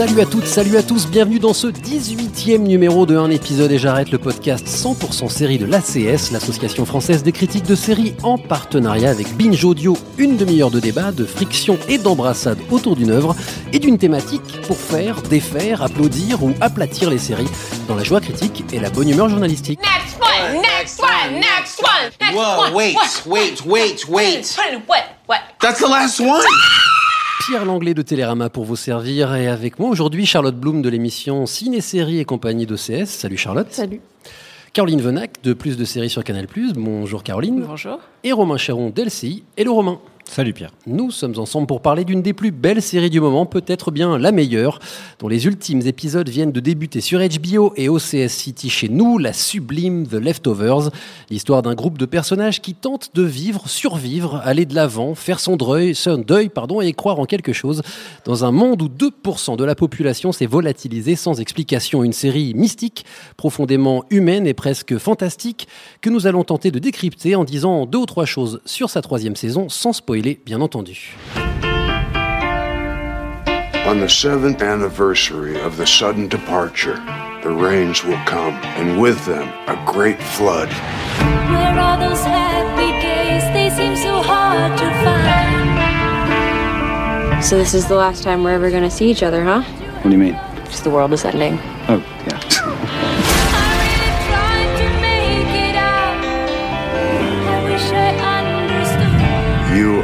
Salut à toutes, salut à tous, bienvenue dans ce 18e numéro de Un épisode et j'arrête le podcast 100% série de l'ACS, l'association française des critiques de séries, en partenariat avec Binge Audio, une demi-heure de débat, de friction et d'embrassade autour d'une œuvre et d'une thématique pour faire, défaire, applaudir ou aplatir les séries dans la joie critique et la bonne humeur journalistique. Next one, next one, next one, next Whoa, one. wait, wait, wait, wait. What? What? That's the last one. Pierre Langlais de Télérama pour vous servir et avec moi aujourd'hui Charlotte Bloom de l'émission Ciné-Série et compagnie d'OCS. Salut Charlotte. Salut. Caroline Venac de Plus de séries sur Canal+. Bonjour Caroline. Bonjour. Et Romain Chéron d'LCI. Hello Romain. Salut Pierre. Nous sommes ensemble pour parler d'une des plus belles séries du moment, peut-être bien la meilleure, dont les ultimes épisodes viennent de débuter sur HBO et OCS City chez nous, la sublime The Leftovers, l'histoire d'un groupe de personnages qui tentent de vivre, survivre, aller de l'avant, faire son deuil, son deuil pardon, et croire en quelque chose, dans un monde où 2% de la population s'est volatilisée sans explication. Une série mystique, profondément humaine et presque fantastique, que nous allons tenter de décrypter en disant deux ou trois choses sur sa troisième saison, sans spoiler bien entendu. On the seventh anniversary of the sudden departure, the rains will come, and with them a great flood. Where are those happy days? They seem so hard to find. So this is the last time we're ever gonna see each other, huh? What do you mean? Just the world is ending. Oh, yeah.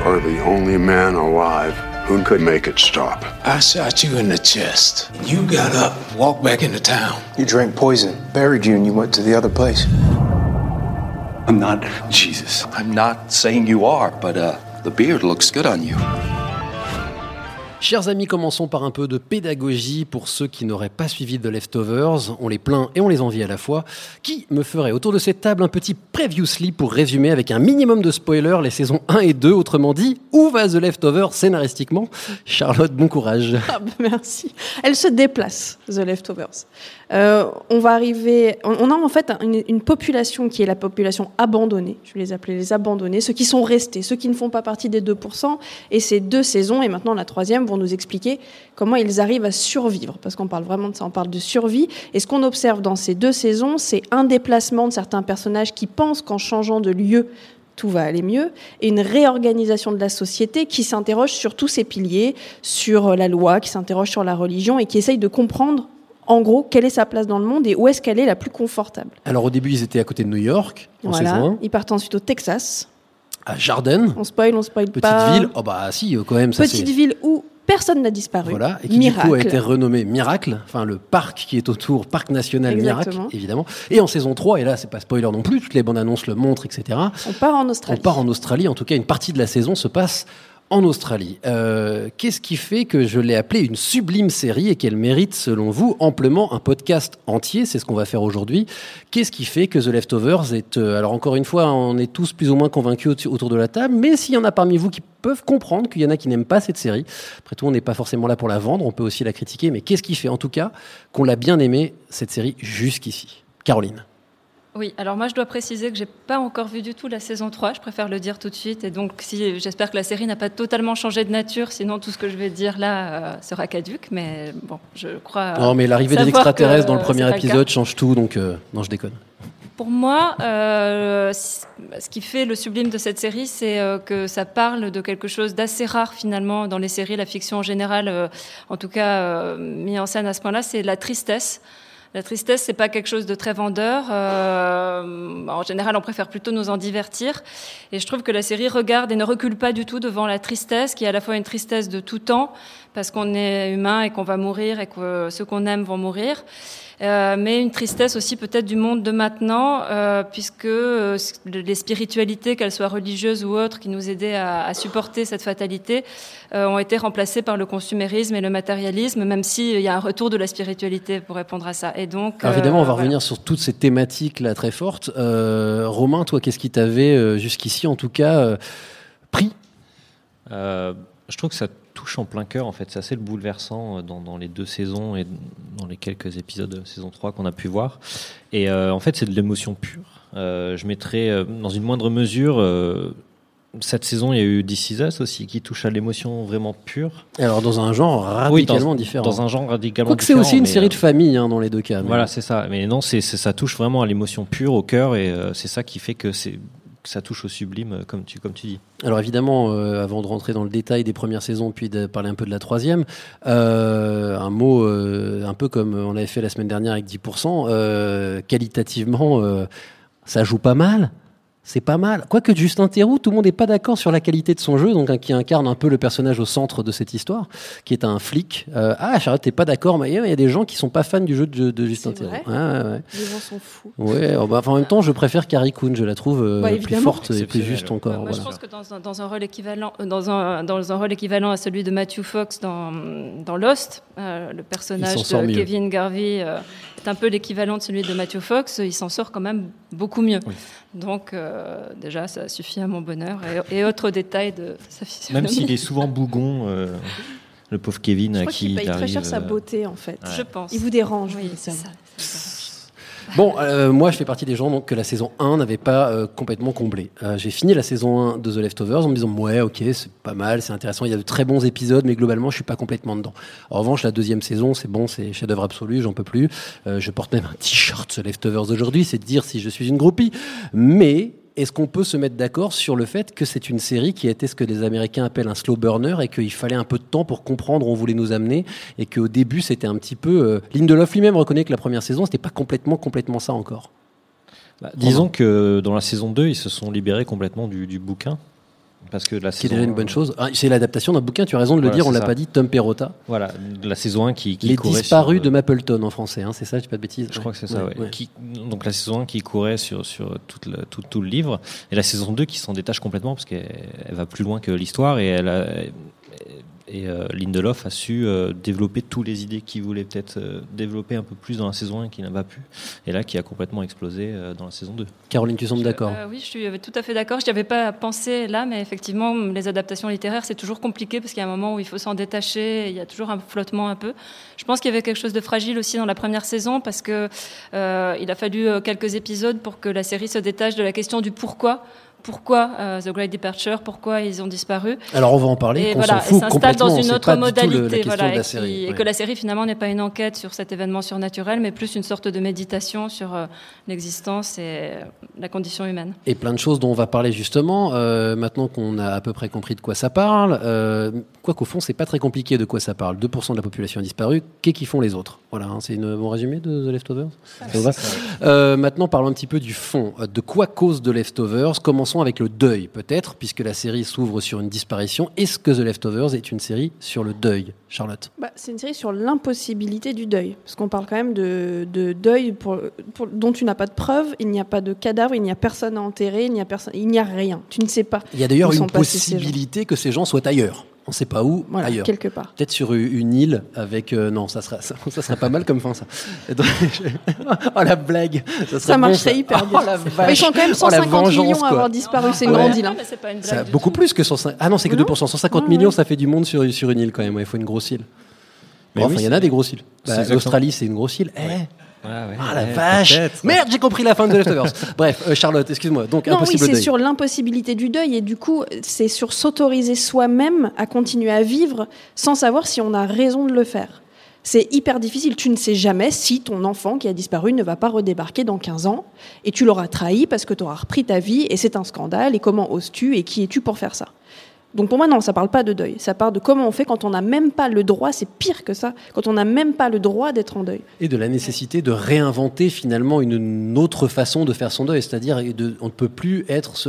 Are the only man alive who could make it stop. I shot you in the chest. You got up, walked back into town. You drank poison, buried you, and you went to the other place. I'm not Jesus. I'm not saying you are, but uh, the beard looks good on you. Chers amis, commençons par un peu de pédagogie pour ceux qui n'auraient pas suivi The Leftovers. On les plaint et on les envie à la fois. Qui me ferait autour de cette table un petit previously pour résumer avec un minimum de spoilers les saisons 1 et 2 Autrement dit, où va The Leftovers scénaristiquement? Charlotte, bon courage. Ah, bah, merci. Elle se déplace, The Leftovers. Euh, on va arriver. On, a en fait une, une population qui est la population abandonnée. Je vais les appeler les abandonnés, ceux qui sont restés, ceux qui ne font pas partie des 2%. Et ces deux saisons, et maintenant la troisième, vont nous expliquer comment ils arrivent à survivre. Parce qu'on parle vraiment de ça, on parle de survie. Et ce qu'on observe dans ces deux saisons, c'est un déplacement de certains personnages qui pensent qu'en changeant de lieu, tout va aller mieux, et une réorganisation de la société qui s'interroge sur tous ces piliers, sur la loi, qui s'interroge sur la religion, et qui essaye de comprendre, en gros, quelle est sa place dans le monde et où est-ce qu'elle est la plus confortable. Alors au début, ils étaient à côté de New York, en saison Voilà. 1, Ils partent ensuite au Texas. à Jarden, On spoil, on spoil petite pas. ville. Oh bah si, quand même. ça, Petite ville où personne n'a disparu. Voilà, et qui Miracle. du coup a été renommé Miracle, enfin le parc qui est autour, Parc National Exactement. Miracle, évidemment. Et en saison 3, et là c'est pas spoiler non plus, toutes les bandes annonces le montrent, etc. On part en Australie. On part en Australie, en tout cas une partie de la saison se passe en Australie. Euh, Qu'est-ce qui fait que je l'ai appelée une sublime série et qu'elle mérite, selon vous, amplement un podcast entier? C'est ce qu'on va faire aujourd'hui. Qu'est-ce qui fait que The Leftovers est... euh, alors encore une fois, on est tous plus ou moins convaincus au- autour de la table, mais s'il y en a parmi vous qui peuvent comprendre qu'il y en a qui n'aiment pas cette série, après tout, on n'est pas forcément là pour la vendre, on peut aussi la critiquer, mais qu'est-ce qui fait en tout cas qu'on l'a bien aimée, cette série, jusqu'ici? Caroline Oui, alors moi je dois préciser que j'ai pas encore vu du tout la saison 3, je préfère le dire tout de suite. Et donc si j'espère que la série n'a pas totalement changé de nature, sinon tout ce que je vais dire là euh, sera caduque. Mais bon, je crois. Non, mais l'arrivée des extraterrestres que dans le c'est premier le épisode change tout, donc euh, non, je déconne. Pour moi, euh, ce qui fait le sublime de cette série, c'est euh, que ça parle de quelque chose d'assez rare finalement dans les séries, la fiction en général, euh, en tout cas euh, mis en scène à ce point-là, c'est la tristesse. La tristesse, c'est pas quelque chose de très vendeur. Euh, en général, on préfère plutôt nous en divertir. Et je trouve que la série regarde et ne recule pas du tout devant la tristesse, qui est à la fois une tristesse de tout temps, parce qu'on est humain et qu'on va mourir et que ceux qu'on aime vont mourir. Euh, mais une tristesse aussi peut-être du monde de maintenant, euh, puisque euh, les spiritualités, qu'elles soient religieuses ou autres, qui nous aidaient à, à supporter cette fatalité, euh, ont été remplacées par le consumérisme et le matérialisme, même s'il y a un retour de la spiritualité pour répondre à ça. Et donc, Alors évidemment, on va voilà. revenir sur toutes ces thématiques là très fortes. Euh, Romain, toi, qu'est-ce qui t'avait euh, jusqu'ici, en tout cas, euh, pris? Euh, je trouve que ça touche en plein cœur, en fait. C'est assez le bouleversant euh, dans, dans les deux saisons et dans les quelques épisodes de saison 3 qu'on a pu voir. Et euh, en fait, c'est de l'émotion pure. Euh, je mettrais, euh, dans une moindre mesure, euh, cette saison, il y a eu This Is Us aussi, qui touche à l'émotion vraiment pure. Alors dans un genre Oui, radicalement dans, différent. Dans un genre radicalement Quoique c'est différent. aussi une série euh, de famille hein, dans les deux cas. Voilà, c'est ça. Mais non, c'est c'est- ça touche vraiment à l'émotion pure, au cœur, et euh, c'est ça qui fait que, c'est- ça touche au sublime, euh, comme tu, comme tu dis. Alors évidemment, euh, avant de rentrer dans le détail des premières saisons, puis de parler un peu de la troisième, euh, un mot un peu comme on avait fait la semaine dernière avec 10%, euh, qualitativement, ça joue pas mal. C'est pas mal. Quoique Justin Theroux, tout le monde n'est pas d'accord sur la qualité de son jeu, donc hein, qui incarne un peu le personnage au centre de cette histoire, qui est un flic. Euh, ah, Charlotte, t'es pas d'accord, mais il y a des gens qui sont pas fans du jeu de, de Justin Ouais, ouais, ouais. Les gens sont fous. Ouais, oh, bah, enfin, en même temps, je préfère Carrie Coon, je la trouve euh, Bah, plus forte et plus juste encore. Moi, voilà. je pense que dans un, dans un rôle équivalent, euh, dans un, dans un rôle équivalent à celui de Matthew Fox dans, dans Lost, euh, le personnage de mieux. Kevin Garvey euh, est un peu l'équivalent de celui de Matthew Fox. Il s'en sort quand même beaucoup mieux. Donc, euh, déjà, ça suffit à mon bonheur. Et, et autres détails de sa physionomie. Même s'il est souvent bougon, euh, le pauvre Kevin Je à qui paye il très cher sa euh, beauté, en fait. Je pense. Il vous dérange, Oui, ça. Bon, euh, moi, je fais partie des gens donc, que la saison 1 n'avait pas euh, complètement comblé. Euh, j'ai fini la saison 1 de The Leftovers en me disant, ouais, ok, c'est pas mal, c'est intéressant, il y a de très bons épisodes, mais globalement, je suis pas complètement dedans. En revanche, la deuxième saison, c'est bon, c'est chef-d'œuvre absolu, j'en peux plus. Euh, je porte même un t-shirt The Leftovers aujourd'hui, c'est de dire si je suis une groupie. Mais est-ce qu'on peut se mettre d'accord sur le fait que c'est une série qui été ce que les Américains appellent un slow burner et qu'il fallait un peu de temps pour comprendre où on voulait nous amener et qu'au début c'était un petit peu... Euh, Lindelof lui-même reconnaît que la première saison c'était pas complètement complètement ça encore. bah, disons que dans la saison 2, ils se sont libérés complètement du bouquin. Parce que la Qui est déjà une bonne chose. Ah, c'est l'adaptation d'un bouquin, tu as raison de le Voilà, dire, on c'est l'a pas dit, Tom Perrotta. Voilà, la saison 1 qui, qui Les courait disparus sur, de Mapleton en français, hein, c'est ça, je dis pas de bêtises. Je crois que c'est ça, Ouais, ouais. Qui- donc la saison 1 qui courait sur, sur toute le- tout, tout le livre, et la saison 2 qui s'en détache complètement parce qu'elle elle va plus loin que l'histoire et elle a- et euh, Lindelof a su euh, développer toutes les idées qu'il voulait peut-être euh, développer un peu plus dans la saison 1 qu'il n'a pas pu, et là qui a complètement explosé euh, dans la saison 2. Caroline, tu sembles d'accord Euh, oui, je suis tout à fait d'accord. Je n'y avais pas pensé là, mais effectivement, les adaptations littéraires, c'est toujours compliqué parce qu'il y a un moment où il faut s'en détacher. et Il y a toujours un flottement un peu. Je pense qu'il y avait quelque chose de fragile aussi dans la première saison parce que euh, il a fallu quelques épisodes pour que la série se détache de la question du pourquoi. Pourquoi euh, The Great Departure Pourquoi ils ont disparu Alors on va en parler, Et voilà, s'en s'installe dans une autre le- modalité, question voilà, de la et, série, qui- et que la série finalement n'est pas une enquête sur cet événement surnaturel, mais plus une sorte de méditation sur euh, l'existence et euh, la condition humaine. Et plein de choses dont on va parler justement. Euh, maintenant qu'on a à peu près compris de quoi ça parle, euh, quoi qu'au fond, c'est pas très compliqué de quoi ça parle. 2% de la population a disparu. Qu'est-ce qu'ils font les autres? Voilà, hein, c'est une bon résumé de The Leftovers? Ça vous va? Euh, maintenant, parlons un petit peu du fond. De quoi cause The Leftovers? Commençons avec le deuil, peut-être, puisque la série s'ouvre sur une disparition. Est-ce que The Leftovers est une série sur le deuil, Charlotte? Bah, c'est une série sur l'impossibilité du deuil. Parce qu'on parle quand même de, de deuil pour, pour- dont tu n'as pas de preuves, il n'y a pas de cadavre, il n'y a personne à enterrer, il n'y a, personne, il n'y a rien. Tu ne sais pas. Il y a d'ailleurs une ces possibilité que ces gens soient ailleurs. On ne sait pas où, Voilà, ailleurs. quelque part. Peut-être sur une île avec. euh, non, ça serait, ça, ça serait pas mal comme fin, ça. Oh la blague Ça, Ça bon, marcherait hyper Oh bien. Mais Ils sont quand même Oh, la 150 vengeance, millions à avoir disparu, c'est une Ouais. grande île. hein. Ça, beaucoup tout. plus que 150. Ah non, c'est que Non 2%. 150 Ouais, millions, ouais. ça fait du monde sur, sur une île quand même. Ouais, Il faut une grosse île. Mais Bon, enfin, oui, il y en a c'est- des grosses îles. Bah, L'Australie, c'est une grosse île. Eh, Ah, ouais, ah la ouais, vache. Merde, j'ai compris la fin de Leftovers. Bref, euh, Charlotte, excuse-moi. Donc, Non, oui, c'est sur l'impossibilité du deuil et du coup, c'est sur s'autoriser soi-même à continuer à vivre sans savoir si on a raison de le faire. C'est hyper difficile. Tu ne sais jamais si ton enfant qui a disparu ne va pas redébarquer dans 15 ans et tu l'auras trahi parce que tu auras repris ta vie et c'est un scandale et comment oses-tu et qui es-tu pour faire ça? Donc pour moi, non, ça parle pas de deuil. Ça parle de comment on fait quand on n'a même pas le droit, c'est pire que ça, quand on n'a même pas le droit d'être en deuil. Et de la nécessité de réinventer finalement une autre façon de faire son deuil. C'est-à-dire, on ne peut plus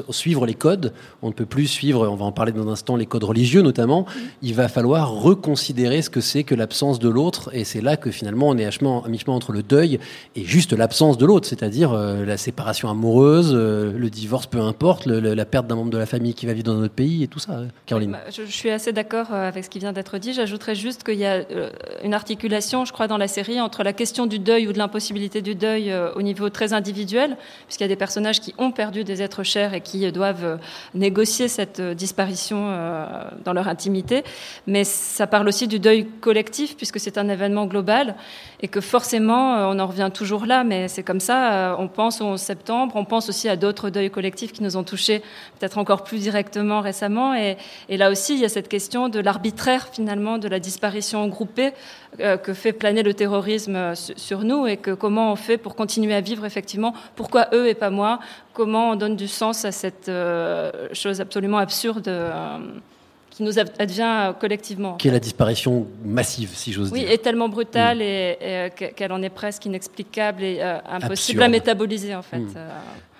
suivre les codes, on ne peut plus suivre, on va en parler dans un instant, les codes religieux notamment. Il va falloir reconsidérer ce que c'est que l'absence de l'autre. Et c'est là que finalement on est à, chemin- à mi-chemin entre le deuil et juste l'absence de l'autre. C'est-à-dire euh, la séparation amoureuse, euh, le divorce, peu importe, la perte d'un membre de la famille qui va vivre dans notre pays et tout ça. Caroline. Bah, Je, suis assez d'accord euh, avec ce qui vient d'être dit. J'ajouterais juste qu'il y a euh, une articulation, je crois, dans la série entre la question du deuil ou de l'impossibilité du deuil euh, au niveau très individuel, puisqu'il y a des personnages qui ont perdu des êtres chers et qui doivent négocier cette disparition dans leur intimité. Mais ça parle aussi du deuil collectif, puisque c'est un événement global et que forcément, on en revient toujours là, mais c'est comme ça. On pense au 11 septembre, on pense aussi à d'autres deuils collectifs qui nous ont touchés peut-être encore plus directement récemment. Et, et là aussi, il y a cette question de l'arbitraire finalement de la disparition groupée euh, que fait planer le terrorisme euh, su- sur nous et que comment on fait pour continuer à vivre effectivement. Pourquoi eux et pas moi? Comment on donne du sens à cette euh, chose absolument absurde qui nous ad- advient euh, collectivement. Qui est la disparition massive, si j'ose Oui, dire. et tellement brutale et, et, euh, que- qu'elle en est presque inexplicable et euh, impossible Absurde. à métaboliser en fait. Mm.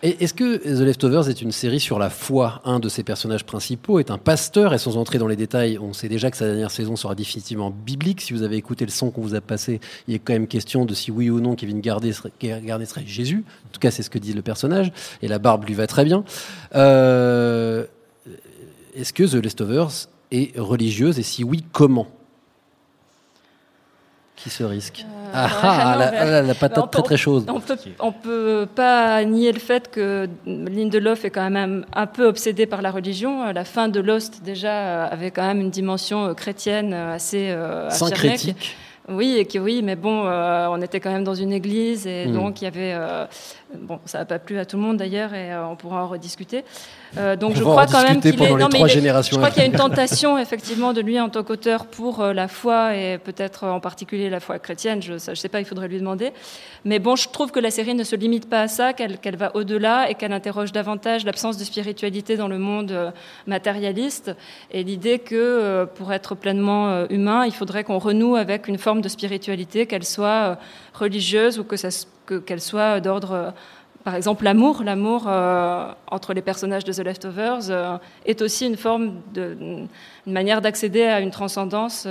Est-ce que The Leftovers est une série sur la foi? Un de ses personnages principaux est un pasteur, et sans entrer dans les détails, on sait déjà que sa dernière saison sera définitivement biblique. Si vous avez écouté le son qu'on vous a passé, il est quand même question de si oui ou non Kevin serait, Gardet serait Jésus. En tout cas, c'est ce que dit le personnage, et la barbe lui va très bien. Euh, Est-ce que The Leftovers est religieuse, et si oui, comment? Qui se risque? Ah, ouais, ah, non, la, mais- ah, la- patate on très très chaude. On peut, on peut pas nier le fait que Lindelof est quand même un peu obsédé par la religion. La fin de Lost déjà euh, avait quand même une dimension euh, chrétienne euh, assez euh, affirmée. Syncrétique. Oui, et que oui, mais bon, euh, on était quand même dans une église et Mm. donc il y avait. Bon, ça n'a pas plu à tout le monde d'ailleurs et euh, on pourra en rediscuter. Euh, donc On je crois quand même qu'il est. pendant les non, mais trois il est- générations Je crois à qu'il y a une tentation effectivement de lui en tant qu'auteur pour euh, la foi et peut-être en particulier la foi chrétienne. Je ne sais pas, il faudrait lui demander. Mais bon, je trouve que la série ne se limite pas à ça, qu'elle va au-delà et qu'elle interroge davantage l'absence de spiritualité dans le monde matérialiste et l'idée que pour être pleinement humain, il faudrait qu'on renoue avec une forme de spiritualité, qu'elle soit religieuse ou que ça qu'elle soit d'ordre euh, par exemple, l'amour, l'amour euh, entre les personnages de The Leftovers euh, est aussi une forme de, une manière d'accéder à une transcendance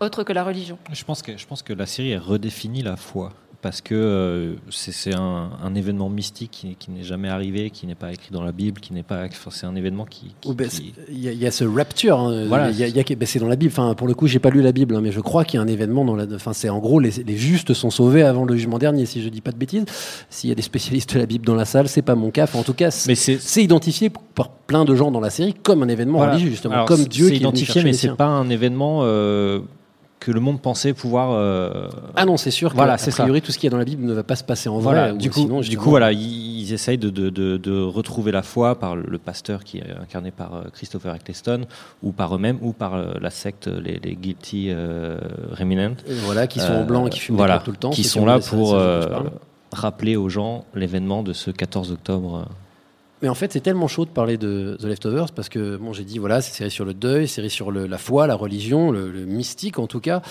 autre que la religion. Je pense que, je pense que la série redéfinit la foi. Parce que euh, c'est un, un événement mystique qui, qui n'est jamais arrivé, qui n'est pas écrit dans la Bible, qui n'est pas. Enfin, c'est un événement qui. ben, qui- Il y, a- il y a ce rapture. hein. Voilà. Il y a- il y a- ben, c'est dans la Bible. Enfin, pour le coup, j'ai pas lu la Bible, hein, mais je crois qu'il y a un événement dans la. Enfin, c'est en gros les, les justes sont sauvés avant le jugement dernier, si je dis pas de bêtises. S'il y a des spécialistes de la Bible dans la salle, c'est pas mon cas. Enfin, en tout cas, c'est identifié par plein de gens dans la série comme un événement Voilà. religieux, justement, Alors, comme Dieu C'est identifié, mais c'est pas un événement euh, que le monde pensait pouvoir. euh, Ah non, c'est sûr. Voilà, c'est ça. priori, tout ce qu'il y a dans la Bible ne va pas se passer en Voilà, vrai. du ou coup, sinon, du coup, voilà, ils, essayent de, de- de- de retrouver la foi par le pasteur qui est incarné par euh, Christopher Eccleston, ou par eux-mêmes, ou par euh, la secte, les, les Guilty euh, voilà, qui sont en blanc et qui fument voilà, tout le temps, Qui sont ont là pour rappeler aux gens l'événement de ce 14 octobre. Mais en fait, c'est tellement chaud de parler de The Leftovers parce que, bon, j'ai dit, voilà, c'est série sur le deuil, série sur la foi, la religion, le, le mystique en tout cas.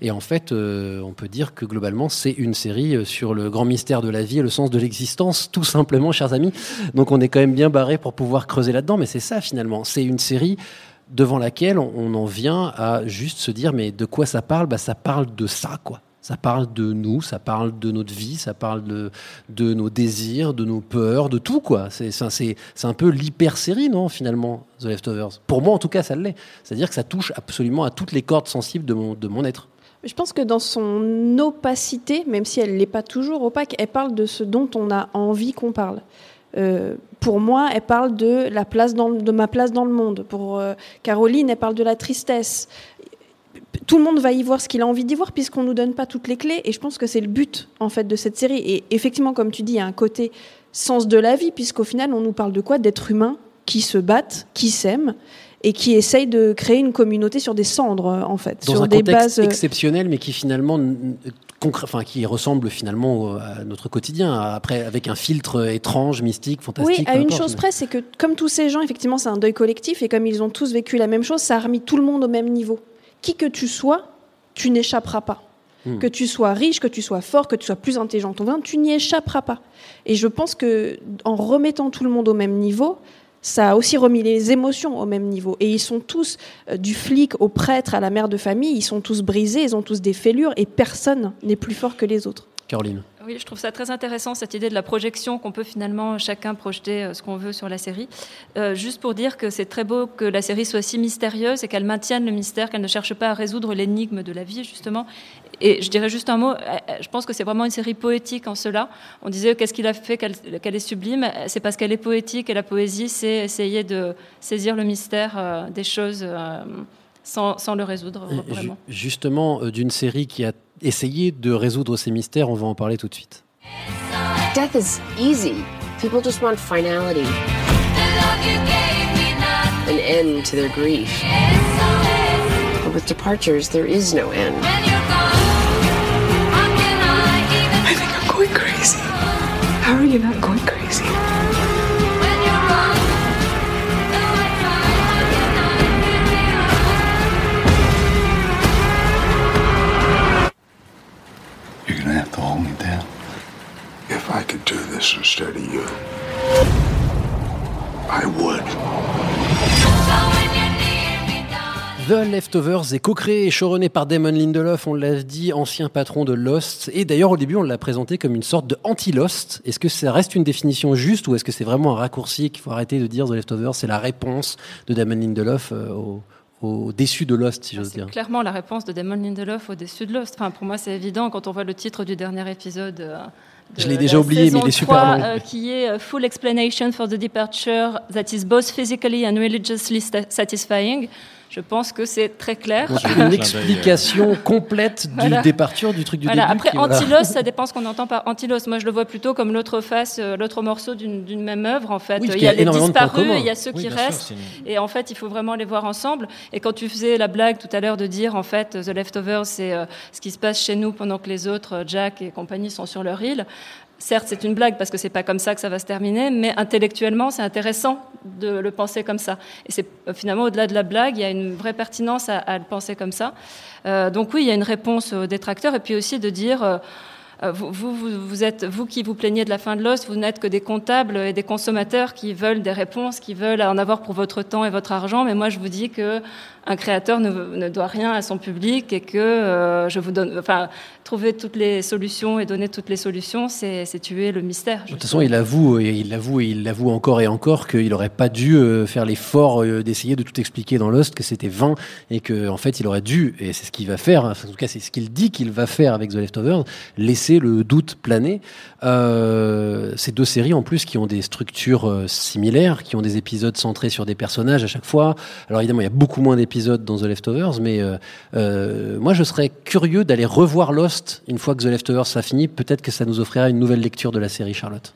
Et en fait, euh, on peut dire que globalement, c'est une série euh, sur le grand mystère de la vie et le sens de l'existence, tout simplement, chers amis. Donc, on est quand même bien barré pour pouvoir creuser là-dedans. Mais c'est ça, finalement. C'est une série devant laquelle on, on en vient à juste se dire, mais de quoi ça parle? Bah, Ça parle de ça, quoi. Ça parle de nous, ça parle de notre vie, ça parle de, de nos désirs, de nos peurs, de tout, quoi. C'est un peu l'hyper-série, non, finalement, The Leftovers? Pour moi, en tout cas, ça l'est. C'est-à-dire que ça touche absolument à toutes les cordes sensibles de mon, être. Je pense que dans son opacité, même si elle n'est pas toujours opaque, elle parle de ce dont on a envie qu'on parle. Euh, pour moi, elle parle de, la place de ma place dans le monde. Pour euh, Caroline, elle parle de la tristesse. Tout le monde va y voir ce qu'il a envie d'y voir puisqu'on nous donne pas toutes les clés. Et je pense que c'est le but en fait de cette série. Et effectivement, comme tu dis, il y a un côté sens de la vie puisqu'au final, on nous parle de quoi? D'êtres humains qui se battent, qui s'aiment. et qui essaye de créer une communauté sur des cendres, en fait, Dans sur un des contexte bases. euh, exceptionnel, mais qui finalement, enfin, qui ressemble finalement à notre quotidien. Après, avec un filtre étrange, mystique, fantastique. Oui, à une importe, chose mais- près, c'est que comme tous ces gens, effectivement, c'est un deuil collectif et comme ils ont tous vécu la même chose, ça a remis tout le monde au même niveau. Qui que tu sois, tu n'échapperas pas. Hmm. Que tu sois riche, que tu sois fort, que tu sois plus intelligent que ton voisin, tu n'y échapperas pas. Et je pense que en remettant tout le monde au même niveau, ça a aussi remis les émotions au même niveau. Et ils sont tous, euh, du flic au prêtre à la mère de famille, ils sont tous brisés, ils ont tous des fêlures et personne n'est plus fort que les autres. Caroline. Oui, je trouve ça très intéressant, cette idée de la projection, qu'on peut finalement chacun projeter euh, ce qu'on veut sur la série. Euh, juste pour dire que c'est très beau que la série soit si mystérieuse et qu'elle maintienne le mystère, qu'elle ne cherche pas à résoudre l'énigme de la vie, justement. Et je dirais juste un mot, euh, je pense que c'est vraiment une série poétique en cela. On disait qu'est-ce qu'il a fait qu'elle est sublime? C'est parce qu'elle est poétique et la poésie, c'est essayer de saisir le mystère des choses sans, sans le résoudre, vraiment. justement, euh, d'une série qui a essayé de résoudre ces mystères, on va en parler tout de suite. Death is easy. People just want finality. An end to their grief. But with departures, there is no end. I think I'm going crazy. How are you not going If I could do this instead of you, I would. The Leftovers est co-créé et showrunné par Damon Lindelof, on l'a dit, ancien patron de Lost. Et d'ailleurs, au début, on l'a présenté comme une sorte de anti-Lost. Est-ce que ça reste une définition juste ou est-ce que c'est vraiment un raccourci qu'il faut arrêter de dire The Leftovers C'est la réponse de Damon Lindelof euh, au, au déçu de Lost, si j'ose dire. clairement la réponse de Damon Lindelof au-dessus de Lost. Enfin, pour moi, c'est évident quand on voit le titre du dernier épisode. euh, Je l'ai déjà oublié, mais il est super 3, long. euh, qui est euh, Full Explanation for the Departure that is both physically and religiously satisfying. Je pense que c'est très clair. Une explication complète du Voilà. départure du truc du Voilà. début. Après, qui, voilà. anti-Lost, ça dépend ce qu'on entend par anti-Lost. Moi, je le vois plutôt comme l'autre face, euh, l'autre morceau d'une même œuvre, en fait. Oui, il y y a les disparus, il y a ceux Oui, qui sûr, restent. Et en fait, il faut vraiment les voir ensemble. Et quand tu faisais la blague tout à l'heure de dire, en fait, The Leftovers, c'est euh, ce qui se passe chez nous pendant que les autres, euh, Jack et compagnie, sont sur leur île. Certes, c'est une blague parce que c'est pas comme ça que ça va se terminer, mais intellectuellement, c'est intéressant de le penser comme ça. Et c'est euh, finalement au-delà de la blague, il y a une vraie pertinence à, le penser comme ça. Euh, donc oui, il y a une réponse aux détracteurs, et puis aussi de dire. euh, euh, vous, vous, vous- êtes, vous qui vous plaignez de la fin de Lost, vous n'êtes que des comptables et des consommateurs qui veulent des réponses, qui veulent en avoir pour votre temps et votre argent. Mais moi, je vous dis que un créateur ne, ne doit rien à son public et que euh, je vous donne, enfin, trouver toutes les solutions et donner toutes les solutions, c'est tuer le mystère. De toute façon, il avoue, et il l'avoue, il l'avoue encore et encore qu'il n'aurait pas dû euh, faire l'effort euh, d'essayer de tout expliquer dans Lost, que c'était vain et que en fait, il aurait dû, et c'est ce qu'il va faire. En tout cas, c'est ce qu'il dit qu'il va faire avec The Leftovers, laisser le doute planer. Euh, ces deux séries en plus qui ont des structures euh, similaires, qui ont des épisodes centrés sur des personnages à chaque fois. Alors évidemment, il y a beaucoup moins d'épisodes dans The Leftovers, mais euh, euh, moi, je serais curieux d'aller revoir Lost une fois que The Leftovers sera fini. Peut-être que ça nous offrira une nouvelle lecture de la série, Charlotte.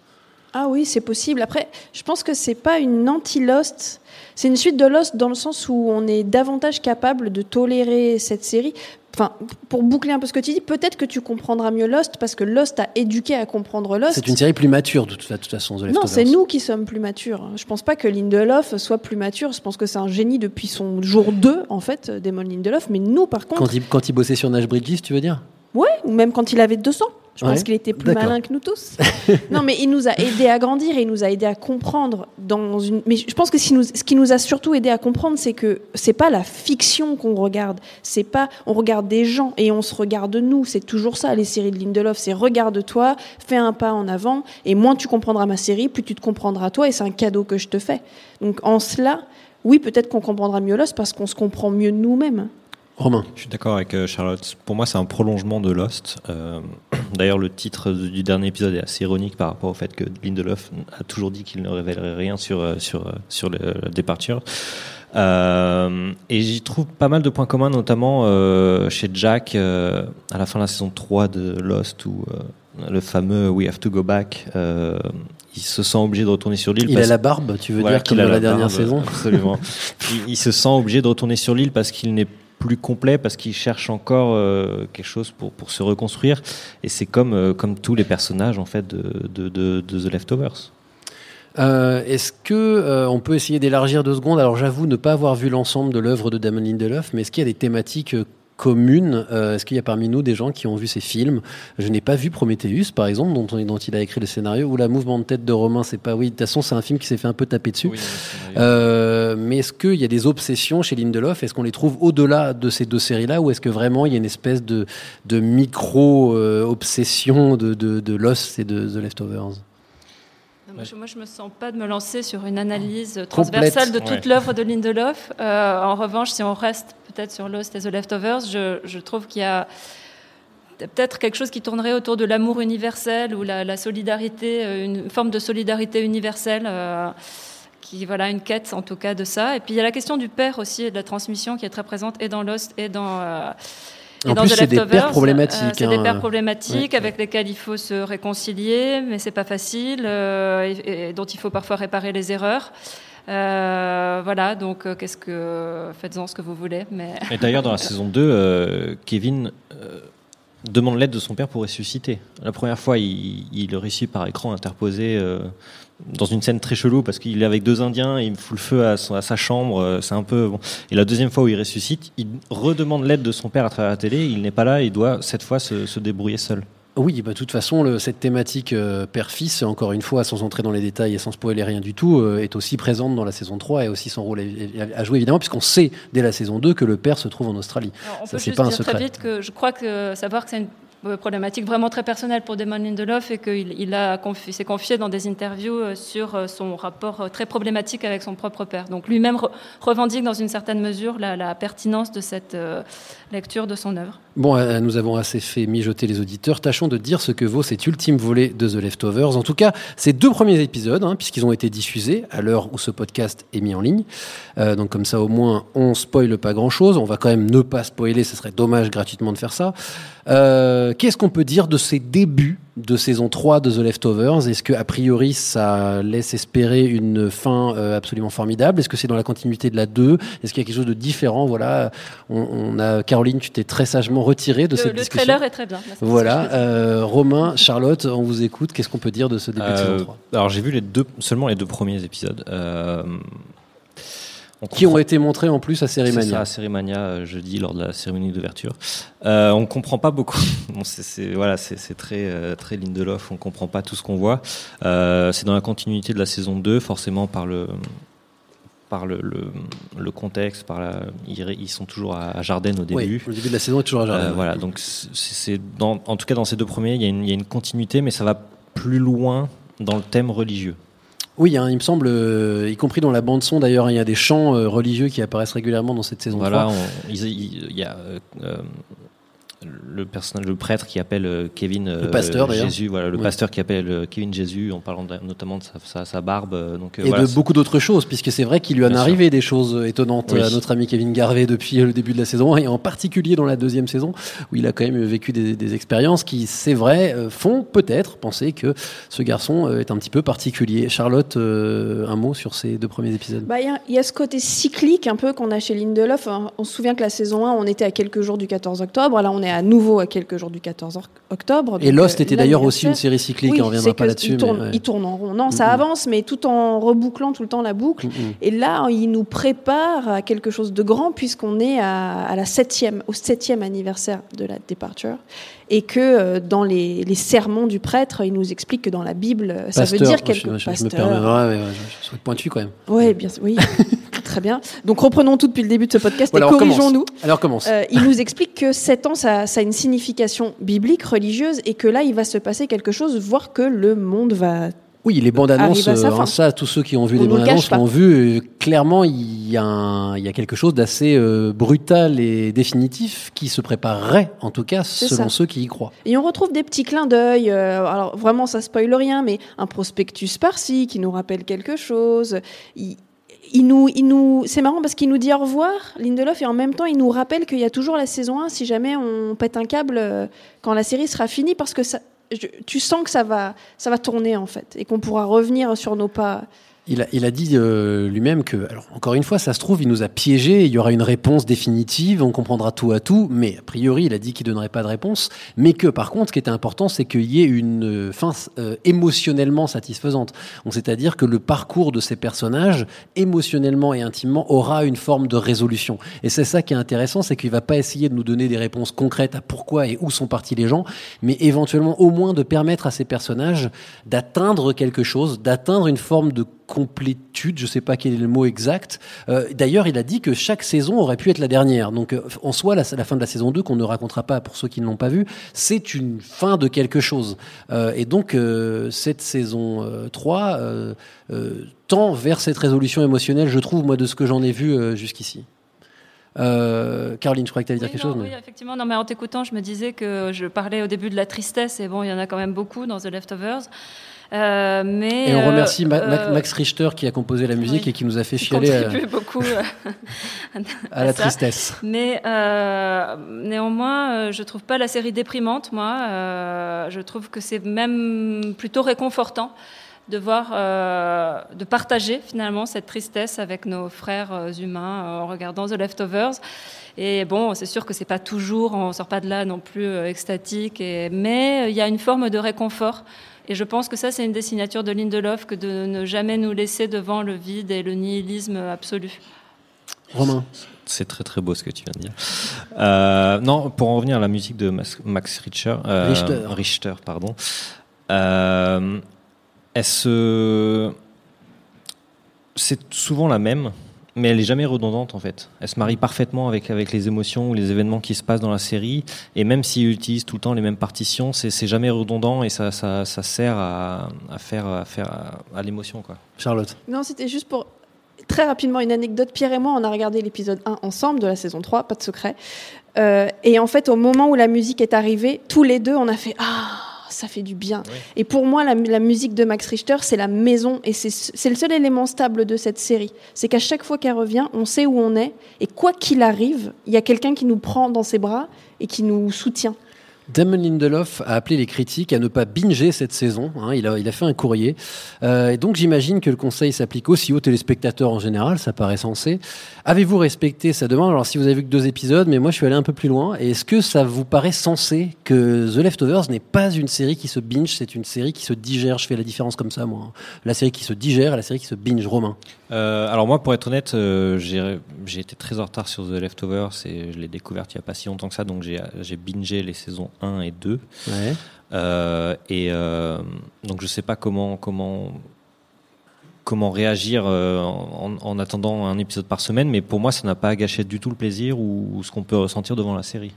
Ah oui, c'est possible. Après, je pense que c'est pas une anti-Lost. C'est une suite de Lost dans le sens où on est davantage capable de tolérer cette série. Enfin, pour boucler un peu ce que tu dis, peut-être que tu comprendras mieux Lost parce que Lost a éduqué à comprendre Lost. C'est une série plus mature, de toute, de toute façon, The Non, c'est nous qui sommes plus matures. Je pense pas que Lindelof soit plus mature. Je pense que c'est un génie depuis son jour 2, en fait, Damon Lindelof. Mais nous, par contre, Quand il, quand il bossait sur Nash Bridges, tu veux dire? Ouais, ou même quand il avait 200. Je pense Ouais, qu'il était plus malin que nous tous. non, mais il nous a aidé à grandir et il nous a aidé à comprendre dans une. Mais je pense que ce qui nous, ce qui nous a surtout aidé à comprendre, c'est que c'est pas la fiction qu'on regarde. C'est pas. On regarde des gens et on se regarde nous. C'est toujours ça, les séries de Lindelof. C'est regarde-toi, fais un pas en avant et moins tu comprendras ma série, plus tu te comprendras toi et c'est un cadeau que je te fais. Donc en cela, oui, peut-être qu'on comprendra mieux Lost parce qu'on se comprend mieux nous-mêmes. Romain. Je suis d'accord avec euh, Charlotte. Pour moi, c'est un prolongement de Lost. Euh, D'ailleurs, le titre du dernier épisode est assez ironique par rapport au fait que Lindelof a toujours dit qu'il ne révélerait rien sur, euh, sur, sur le, la départure. Euh, et j'y trouve pas mal de points communs, notamment euh, chez Jack, euh, à la fin de la saison 3 de Lost, où euh, le fameux We have to go back, euh, il se sent obligé de retourner sur l'île. Il parce- a la barbe, tu veux Voilà, dire, comme qu'il a dans la, la dernière barbe, saison? Absolument. il, il se sent obligé de retourner sur l'île parce qu'il n'est plus complet, parce qu'il cherche encore euh, quelque chose pour, pour se reconstruire. Et c'est comme, euh, comme tous les personnages en fait de, de, The Leftovers. Euh, Est-ce que on peut essayer d'élargir deux secondes? Alors j'avoue ne pas avoir vu l'ensemble de l'œuvre de Damon Lindelof, mais est-ce qu'il y a des thématiques euh, communes Euh, Est-ce qu'il y a parmi nous des gens qui ont vu ces films? Je n'ai pas vu Prometheus, par exemple, dont, on- dont il a écrit le scénario, ou La Mouvement de tête de Romain. C'est pas oui. De toute façon, c'est un film qui s'est fait un peu taper dessus. Euh, mais est-ce qu'il y a des obsessions chez Lindelof? Est-ce qu'on les trouve au-delà de ces deux séries-là, ou est-ce que vraiment il y a une espèce de, de micro-obsession de, de, de Lost et de The Leftovers? Moi, je, moi, je me sens pas de me lancer sur une analyse transversale de toute Ouais. l'œuvre de Lindelof. Euh, en revanche, si on reste peut-être sur Lost et The Leftovers, je, je trouve qu'il y a peut-être quelque chose qui tournerait autour de l'amour universel ou la, la solidarité, euh, une forme de solidarité universelle. euh, qui voilà une quête en tout cas de ça et puis il y a la question du père aussi et de la transmission qui est très présente et dans Lost et dans euh, et En dans plus, The c'est des Leftovers, pères problématiques, euh, c'est des hein. pères problématiques Ouais. avec lesquels il faut se réconcilier, mais c'est pas facile, euh, et, et dont il faut parfois réparer les erreurs. Euh, voilà, donc euh, qu'est-ce que faites-en ce que vous voulez, mais Et d'ailleurs, dans la saison 2, euh, Kevin demande l'aide de son père pour ressusciter. La première fois, il, il réussit par écran interposé euh, dans une scène très chelou parce qu'il est avec deux Indiens, et il fout le feu à, son- à sa chambre. euh, C'est un peu bon. Et la deuxième fois où il ressuscite, il redemande l'aide de son père à travers la télé. Il n'est pas là, il doit cette fois se, se débrouiller seul. Oui, bah, de toute façon, le- cette thématique euh, père-fils, encore une fois, sans entrer dans les détails et sans spoiler rien du tout, euh, est aussi présente dans la saison 3 et aussi son rôle à, à jouer, évidemment, puisqu'on sait dès la saison 2 que le père se trouve en Australie. Alors, on Ça, peut c'est juste pas un dire secret. très vite que je crois que savoir que c'est une euh, problématique vraiment très personnelle pour Damon Lindelof et qu'il il a confi- s'est confié dans des interviews sur son rapport très problématique avec son propre père. Donc lui-même re- revendique dans une certaine mesure la, la pertinence de cette euh, lecture de son œuvre. Bon, euh, nous avons assez fait mijoter les auditeurs. Tâchons de dire ce que vaut cet ultime volet de The Leftovers. En tout cas, ces deux premiers épisodes, hein, puisqu'ils ont été diffusés à l'heure où ce podcast est mis en ligne. Euh, donc comme ça, au moins, on spoile pas grand-chose. On va quand même ne pas spoiler. Ce serait dommage gratuitement de faire ça. Euh, Qu'est-ce qu'on peut dire de ces débuts de saison 3 de The Leftovers Est-ce que a priori ça laisse espérer une fin euh, absolument formidable? Est-ce que c'est dans la continuité de la 2 Est-ce qu'il y a quelque chose de différent? Voilà, on, on a Caroline, tu t'es très sagement retirée de Le- cette le discussion. trailer est très bien. Là, Voilà, euh, Romain, Charlotte, on vous écoute. Qu'est-ce qu'on peut dire de ce début de Euh, saison 3 alors j'ai vu les deux, seulement les deux premiers épisodes. On Qui ont été montrés en plus à C'est Cérémania. ça, à Cérémania, euh, jeudi, lors de la cérémonie d'ouverture. Euh, on comprend pas beaucoup. Bon, c'est, voilà, très, euh, très Lindelof, on comprend pas tout ce qu'on voit. Euh, c'est dans la continuité de la saison 2, forcément par le par le, le, le contexte, par la, ils, sont toujours à, Jarden au Oui, début. le début de la saison est toujours à Euh, ouais. voilà, donc c'est, en tout cas dans ces deux premiers, il y, a une, il y a une continuité, mais ça va plus loin dans le thème religieux. Oui, hein, il me semble, euh, y compris dans la bande son d'ailleurs, il y a des chants euh, religieux qui apparaissent régulièrement dans cette saison Voilà, 3. on- il y a euh, le personnage, le prêtre qui appelle euh, Kevin euh, pasteur. Jésus, voilà, le Oui. pasteur qui appelle euh, Kevin Jésus en parlant de- notamment de sa, sa- sa barbe. Donc, euh, Et voilà, de beaucoup d'autres choses, puisque c'est vrai qu'il lui en arrivé des choses étonnantes Oui. à notre ami Kevin Garvey depuis le début de la saison, et en particulier dans la deuxième saison, où il a quand même vécu des, des expériences qui, c'est vrai, font peut-être penser que ce garçon est un petit peu particulier. Charlotte, euh, un mot sur ces deux premiers épisodes Bah, Il y, a- il y a ce côté cyclique un peu qu'on a chez Lindelof. On se souvient que la saison 1, on était à quelques jours du 14 octobre. Là, on est à nouveau à quelques jours du 14 or- octobre. Et Lost euh, était d'ailleurs aussi une série cyclique, Oui, on reviendra c'est pas là-dessus, Il tourne, mais ouais. il tourne en rond. Non, ça avance, mais tout en rebouclant tout le temps la boucle. Et là, il nous prépare à quelque chose de grand puisqu'on est à, à la septième, au septième anniversaire de la departure. Et que euh, dans les, les sermons du prêtre, il nous explique que dans la Bible, ça veut dire je- quelque je, je, me pasteur. permets, ouais, ouais, ouais, je suis pointu quand même. Oui, bien, oui. Très bien. Donc reprenons tout depuis le début de ce podcast Voilà, et corrigeons-nous. Alors, commence. Euh, il nous explique que 7 ans, ça, ça a une signification biblique, religieuse, et que là, il va se passer quelque chose, voire que le monde va Oui, les bandes annonces, fin. ça, tous ceux qui ont vu On les bandes annonces l'ont vu. euh, clairement, il y, a un- il y a quelque chose d'assez euh, brutal et définitif qui se préparerait, en tout cas, selon ça. ceux qui y croient. Et on retrouve des petits clins d'œil. euh, alors vraiment, ça spoile rien, mais un prospectus par-ci qui nous rappelle quelque chose. Il, c'est marrant parce qu'il nous dit au revoir, Lindelof, et en même temps, il nous rappelle qu'il y a toujours la saison 1 si jamais on pète un câble euh, quand la série sera finie, parce que tu sens que ça va tourner en fait, et qu'on pourra revenir sur nos pas. Il a, il a dit euh, lui-même que, alors encore une fois, ça se trouve, il nous a piégés, il y aura une réponse définitive, on comprendra tout à tout, mais a priori, il a dit qu'il donnerait pas de réponse, mais que par contre, ce qui était important, c'est qu'il y ait une euh, fin euh, émotionnellement satisfaisante. Donc, C'est-à-dire que le parcours de ces personnages, émotionnellement et intimement, aura une forme de résolution. Et c'est ça qui est intéressant, c'est qu'il va pas essayer de nous donner des réponses concrètes à pourquoi et où sont partis les gens, mais éventuellement au moins de permettre à ces personnages d'atteindre quelque chose, d'atteindre une forme de complétude, je sais pas quel est le mot exact. Euh, D'ailleurs, il a dit que chaque saison aurait pu être la dernière. Donc, euh, en soi, la, la fin de la saison 2, qu'on ne racontera pas pour ceux qui ne l'ont pas vu, c'est une fin de quelque chose. Euh, et donc, cette saison euh, 3 euh, euh, tend vers cette résolution émotionnelle, je trouve, moi, de ce que j'en ai vu jusqu'ici. Euh, Caroline, je crois que tu allais dire quelque chose. Oui, effectivement. Non, mais en t'écoutant, je me disais que je parlais au début de la tristesse, et bon, il y en a quand même beaucoup dans The Leftovers. Euh, mais Et on euh, remercie Ma- Ma- euh, Max Richter qui a composé la musique et qui nous a fait chialer euh, contribue beaucoup euh, à la ça. tristesse. Mais euh, néanmoins, euh, je trouve pas la série déprimante. Moi, Euh, je trouve que c'est même plutôt réconfortant de voir, euh, de partager finalement cette tristesse avec nos frères euh, humains euh, en regardant The Leftovers. Et bon, c'est sûr que c'est pas toujours, on sort pas de là non plus euh, extatique, et, mais euh, il y a une forme de réconfort. Et je pense que ça, c'est une des signatures de Lindelof, que de ne jamais nous laisser devant le vide et le nihilisme absolu. Romain. C'est très très beau ce que tu viens de dire. Euh, non, pour en revenir à la musique de Max Richter, euh, Richter. Richter, pardon. Euh, elle se- c'est souvent la même, mais elle est jamais redondante en fait. Elle se marie parfaitement avec avec les émotions ou les événements qui se passent dans la série, et même s'il utilise tout le temps les mêmes partitions, c'est c'est jamais redondant et ça ça, ça sert à, à faire à faire à, à l'émotion quoi. Charlotte. Non, c'était juste pour très rapidement une anecdote. Pierre et moi, on a regardé l'épisode 1 ensemble de la saison 3, pas de secret. Euh, et en fait, au moment où la musique est arrivée, tous les deux, on a fait Ah, ça fait du bien. Et pour moi, la, la musique de Max Richter, c'est la maison et c'est le seul élément stable de cette série. C'est qu'à chaque fois qu'elle revient, on sait où on est et quoi qu'il arrive, il y a quelqu'un qui nous prend dans ses bras et qui nous soutient. Damon Lindelof a appelé les critiques à ne pas binger cette saison. hein, il, a, fait un courrier. Euh, et donc j'imagine que le conseil s'applique aussi aux téléspectateurs en général, ça paraît sensé. Avez-vous respecté sa demande? Alors si vous avez vu que deux épisodes, mais moi je suis allé un peu plus loin. Est-ce que ça vous paraît sensé que The Leftovers n'est pas une série qui se binge, c'est une série qui se digère? Je fais la différence comme ça, moi. hein. La série qui se digère et la série qui se binge. Romain. Euh, alors moi, pour être honnête, euh, j'ai été très en retard sur The Leftovers et je l'ai découverte il n'y a pas si longtemps que ça, donc j'ai bingé les saisons 1 et 2. Ouais. Euh, et euh, donc je sais pas comment comment comment réagir euh, en, en attendant un épisode par semaine, mais pour moi, ça n'a pas gâché du tout le plaisir ou, ou ce qu'on peut ressentir devant la série.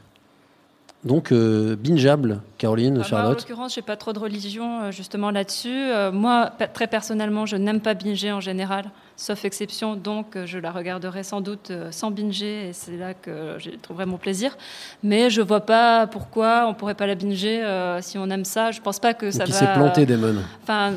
Donc euh, bingeable, Caroline, Ah, moi, en Charlotte. l'occurrence, j'ai pas trop de religion justement là-dessus. Euh, moi, très personnellement, je n'aime pas binger en général, sauf exception. Donc, euh, je la regarderai sans doute euh, sans binger, et c'est là que je trouverai mon plaisir. Mais je vois pas pourquoi on pourrait pas la binger euh, si on aime ça. Je pense pas que ça qui va. s'est planté, Damon. Enfin.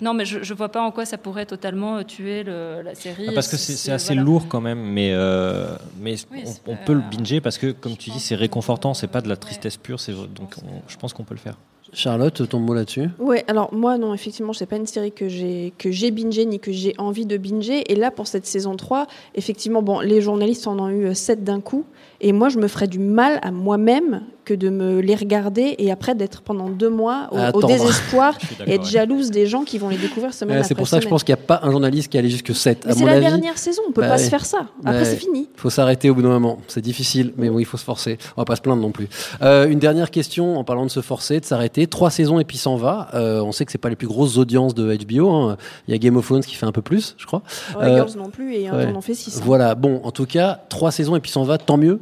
Non, mais je, je vois pas en quoi ça pourrait totalement euh, tuer le- la série. Ah, parce que c'est assez voilà. lourd quand même, mais, euh, mais Oui, on- peut le binger parce que, comme tu dis, c'est réconfortant, c'est pas de la tristesse pure, c'est donc on- je pense qu'on peut le faire. Charlotte, ton mot là-dessus? Ouais, alors moi non, effectivement, c'est pas une série que j'ai que j'ai bingé ni que j'ai envie de binger. Et là, pour cette saison 3, effectivement, bon, les journalistes en ont eu 7 d'un coup. Et moi, je me ferais du mal à moi-même que de me les regarder et après d'être pendant deux mois au, désespoir et être ouais. jalouse des gens qui vont les découvrir semaine Ouais, après c'est pour ça que je pense qu'il n'y a pas un journaliste qui allait jusque 7. Mais à c'est mon la avis. dernière saison, on peut Bah pas ouais. se faire ça. Après, Ouais. c'est fini. Il faut s'arrêter au bout d'un moment. C'est difficile, mais bon, il faut se forcer. On va pas se plaindre non plus. Euh, une dernière question en parlant de se forcer, de s'arrêter. Trois saisons et puis s'en va. Euh, on sait que c'est pas les plus grosses audiences de HBO. hein. Il y a Game of Thrones qui fait un peu plus, je crois. Ouais, Euh, Girls non plus, et ouais. on en fait six. Voilà. Bon, en tout cas, trois saisons et puis s'en va. Tant mieux.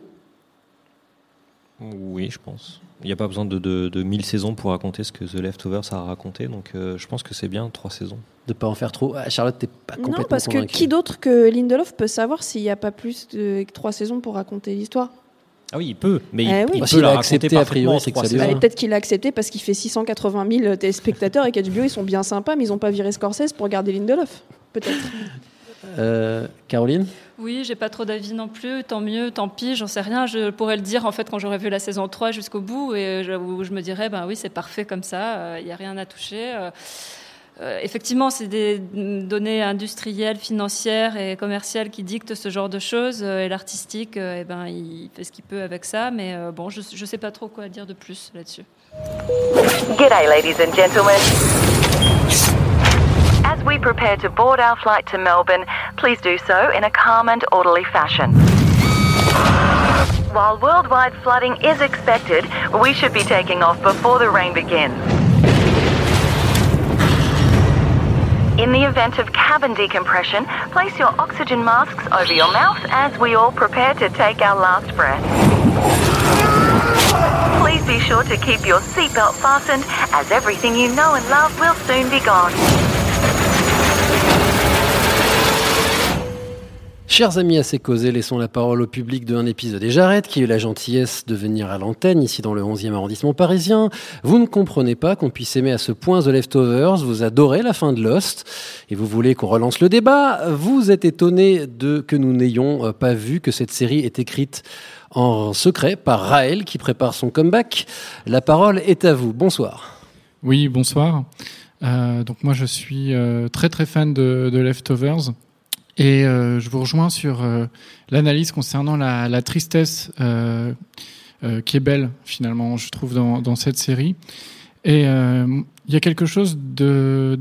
Oui, je pense. Il n'y a pas besoin de, de, de 1000 saisons pour raconter ce que The Leftovers a raconté, donc euh, je pense que c'est bien, trois saisons. De pas en faire trop. Ah, Charlotte, t'es pas complètement Non, parce que qui d'autre que Lindelof peut savoir s'il n'y a pas plus de que trois saisons pour raconter l'histoire? Ah oui, il peut, mais il, Eh oui. il Bah, peut s'il la a accepté, a priori, c'est que ça. Bah, Peut-être qu'il a accepté parce qu'il fait 680 000 téléspectateurs et qu'HBO ils sont bien sympas, mais ils n'ont pas viré Scorsese pour garder Lindelof. Peut-être. Euh, Caroline Oui, j'ai pas trop d'avis non plus. Tant mieux, tant pis, j'en sais rien. Je pourrais le dire en fait quand j'aurai vu la saison 3 jusqu'au bout et je, où je me dirais, ben oui, c'est parfait comme ça, il n'y a rien à toucher. Euh, euh, effectivement, c'est des données industrielles, financières et commerciales qui dictent ce genre de choses. euh, et l'artistique, euh, eh ben, il fait ce qu'il peut avec ça. Mais euh, bon, je ne sais pas trop quoi dire de plus là-dessus. G'day, ladies and gentlemen. As we prepare to board our flight to Melbourne, please do so in a calm and orderly fashion. While worldwide flooding is expected, we should be taking off before the rain begins. In the event of cabin decompression, place your oxygen masks over your mouth as we all prepare to take our last breath. Please be sure to keep your seatbelt fastened as everything you know and love will soon be gone. Chers amis assez causés, laissons la parole au public de un épisode. Et j'arrête, qui a eu la gentillesse de venir à l'antenne, ici dans le 11e arrondissement parisien. Vous ne comprenez pas qu'on puisse aimer à ce point The Leftovers, vous adorez la fin de Lost, et vous voulez qu'on relance le débat. Vous êtes étonné de que nous n'ayons euh, pas vu que cette série est écrite en secret par Raël, qui prépare son comeback. La parole est à vous. Bonsoir. Oui, bonsoir. Euh, donc moi je suis euh, très très fan de, de Leftovers et euh, je vous rejoins sur euh, l'analyse concernant la, tristesse euh, qui est belle finalement, je trouve dans, cette série. Et il y a quelque chose de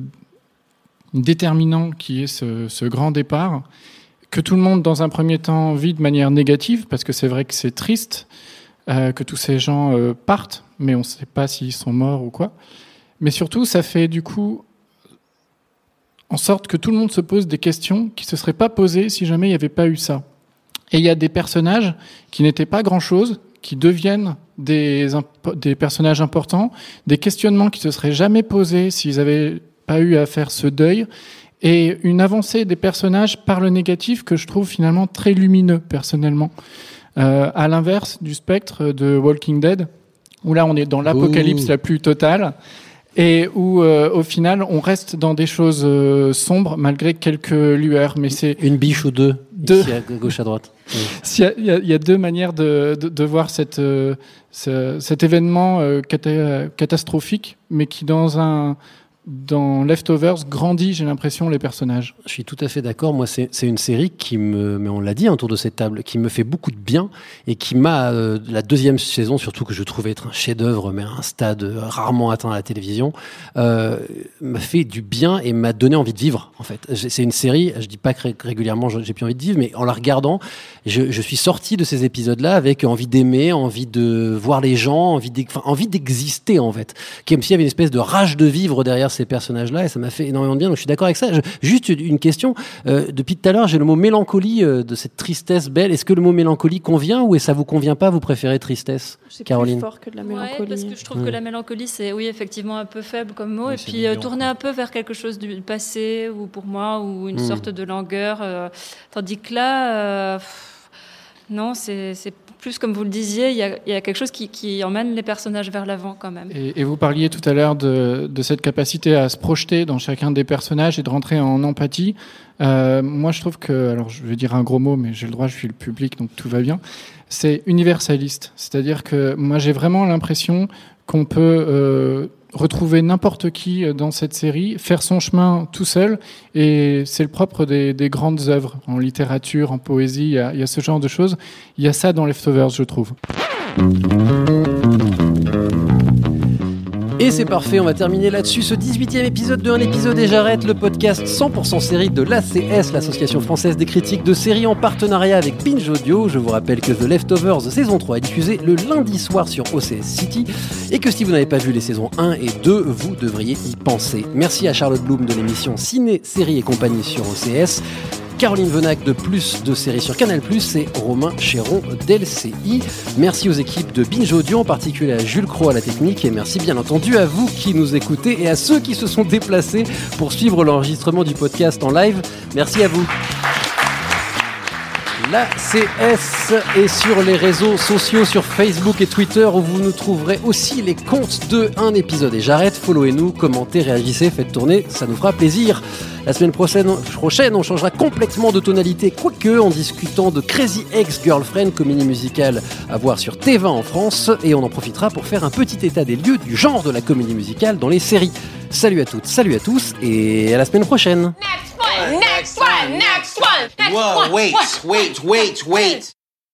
déterminant qui est ce, grand départ que tout le monde dans un premier temps vit de manière négative parce que c'est vrai que c'est triste que tous ces gens partent, mais on ne sait pas s'ils sont morts ou quoi. Mais surtout, ça fait du coup en sorte que tout le monde se pose des questions qui ne se seraient pas posées si jamais il n'y avait pas eu ça. Et il y a des personnages qui n'étaient pas grand-chose, qui deviennent des, des personnages importants, des questionnements qui se seraient jamais posés s'ils n'avaient pas eu à faire ce deuil, et une avancée des personnages par le négatif que je trouve finalement très lumineux personnellement. Euh, à l'inverse du spectre de Walking Dead, où là on est dans l'apocalypse la plus totale et où euh, au final on reste dans des choses euh, sombres malgré quelques lueurs. Mais c'est une biche ou deux, deux. ici à gauche à droite. Oui. S'il y a- Il y, a- deux manières de, de, de voir cette, euh, ce- cet événement cata- catastrophique, mais qui dans un dans Leftovers grandit, j'ai l'impression, les personnages. Je suis tout à fait d'accord. Moi, c'est une série qui me, mais on l'a dit autour de cette table, qui me fait beaucoup de bien et qui m'a, euh, la deuxième saison, surtout que je trouvais être un chef-d'œuvre, mais un stade euh, rarement atteint à la télévision, euh, m'a fait du bien et m'a donné envie de vivre. En fait, c'est une série. Je dis pas que ré- régulièrement j'ai plus envie de vivre, mais en la regardant, je, je suis sorti de ces épisodes-là avec envie d'aimer, envie de voir les gens, envie d'exister en fait. Comme s'il y avait une espèce de rage de vivre derrière ces personnages-là, et ça m'a fait énormément de bien. Donc je suis d'accord avec ça. Je- juste une question. Euh, depuis tout à l'heure, j'ai le mot mélancolie euh, de cette tristesse belle. Est-ce que le mot mélancolie convient ou est ça vous convient pas Vous préférez tristesse, Caroline plus fort que de la Ouais, mélancolie. parce que je trouve Mm. que la mélancolie, c'est oui, effectivement un peu faible comme mot. Oui, et puis euh, tourner un peu vers quelque chose du passé, ou pour moi, ou une Mm. sorte de langueur. euh, tandis que là, euh, pff, non, c'est c'est plus comme vous le disiez, il y a, quelque chose qui, emmène les personnages vers l'avant quand même. Et, vous parliez tout à l'heure de, de cette capacité à se projeter dans chacun des personnages et de rentrer en empathie. Euh, moi, je trouve que, alors je vais dire un gros mot, mais j'ai le droit, je suis le public, donc tout va bien. C'est universaliste. C'est-à-dire que moi, j'ai vraiment l'impression qu'on peut euh, retrouver n'importe qui dans cette série, faire son chemin tout seul, et c'est le propre des, des grandes œuvres en littérature, en poésie. Il y, a, il y a ce genre de choses. Il y a ça dans Leftovers, je trouve. Et c'est parfait, on va terminer là-dessus ce 18e épisode de Un épisode et j'arrête, le podcast 100% série de l'ACS, l'Association française des critiques de séries en partenariat avec Binge Audio. Je vous rappelle que The Leftovers saison 3 est diffusée le lundi soir sur OCS City et que si vous n'avez pas vu les saisons 1 et 2, vous devriez y penser. Merci à Charlotte Bloom de l'émission Ciné, Série et compagnie sur OCS. Caroline Venac de Plus de séries sur Canal Plus et Romain Chéron d'LCI. Merci aux équipes de Binge Audio, en particulier à Jules Cro à la technique et merci bien entendu à vous qui nous écoutez et à ceux qui se sont déplacés pour suivre l'enregistrement du podcast en live. Merci à vous. la CS et sur les réseaux sociaux, sur Facebook et Twitter, où vous nous trouverez aussi les comptes de un épisode. Et j'arrête, followez-nous, commentez, réagissez, faites tourner, ça nous fera plaisir. La semaine prochaine, prochaine, on changera complètement de tonalité, quoique en discutant de Crazy Ex-Girlfriend, comédie musicale à voir sur T20 en France, et on en profitera pour faire un petit état des lieux du genre de la comédie musicale dans les séries. Salut à toutes, salut à tous, et à la semaine prochaine. Next one, next one, next one, next Whoa, one. wait, one, wait, wait, wait.